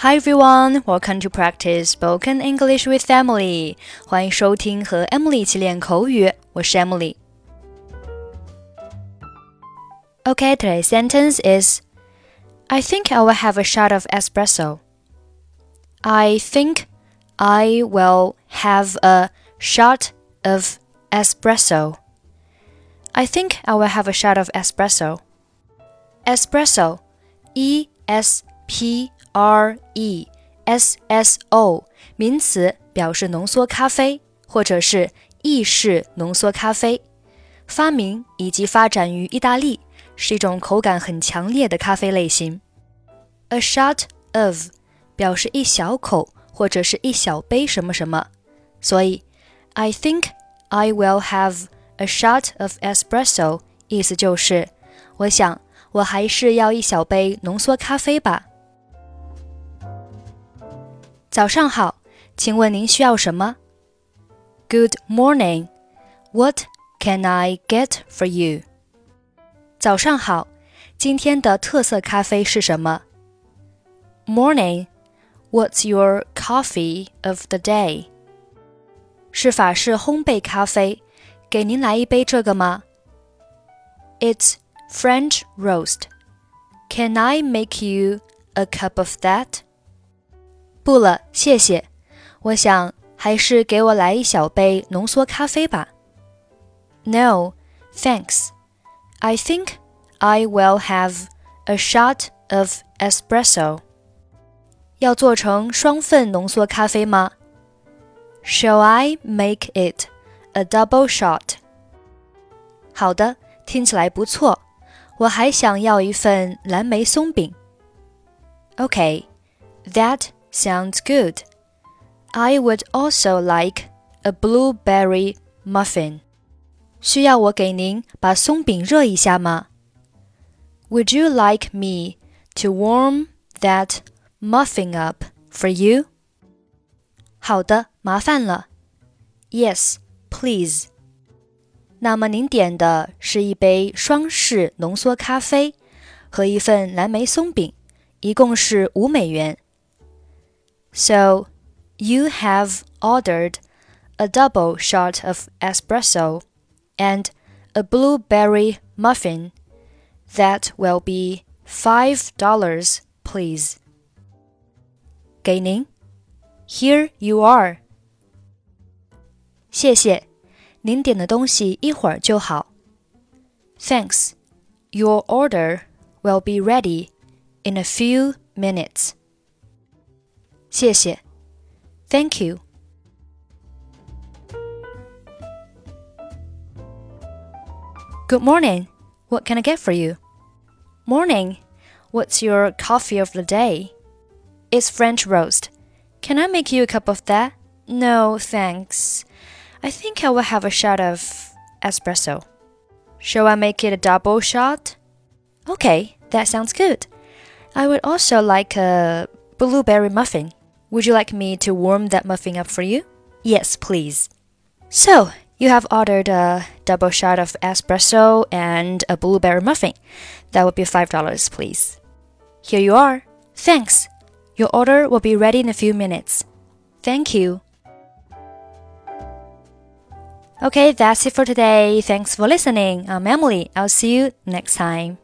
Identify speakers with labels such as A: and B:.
A: Hi everyone, welcome to practice spoken English with Emily. 欢迎收听和 Emily 一起练口语，我是 Emily。Okay, today's sentence is I think I will have a shot of espresso. I think I will have a shot of espresso. I think I will have a shot of espresso. Espresso, E S P R E S S O 名词，表示浓缩咖啡或者是意式浓缩咖啡。发明以及发展于意大利，是一种口感很强烈的咖啡类型。A shot of 表示一小口或者是一小杯什么什么，所以 I think I will have a shot of espresso，意思就是我想我还是要一小杯浓缩咖啡吧。早上好，请问您需要什么？Good morning. What can I get for you? 早上好，今天的特色咖啡是什么？Morning. What's your coffee of the day? 是法式烘焙咖啡，给您来一杯这个吗？It's French roast. Can I make you a cup of that? 不了，谢谢。我想还是给我来一小杯浓缩咖啡吧。No, thanks. I think I will have a shot of espresso. 要做成双份浓缩咖啡吗？Shall I make it a double shot? 好的，听起来不错。我还想要一份蓝莓松饼。Okay, that Sounds good. I would also like a blueberry muffin. 需要我给您把松饼热一下吗？Would you like me to warm that muffin up for you? 好的，麻烦了。Yes, please. 那么您点的是一杯双式浓缩咖啡和一份蓝莓松饼，一共是五美元。 so, you have ordered a double shot of espresso and a blueberry muffin. That will be five dollars, please. 给您. Here you are. 谢谢，您点的东西一会儿就好。Thanks. Your order will be ready in a few minutes. 谢谢，Thank you。Good morning. What can I get for you? Morning. What's your coffee of the day? It's French roast. Can I make you a cup of that? No, thanks. I think I will have a shot of espresso. Shall I make it a double shot? Okay, that sounds good. I would also like a blueberry muffin. Would you like me to warm that muffin up for you? Yes, please. So, you have ordered a double shot of espresso and a blueberry muffin. That would be $5, please. Here you are. Thanks. Your order will be ready in a few minutes. Thank you. Okay, that's it for today. Thanks for listening. I'm Emily. I'll see you next time.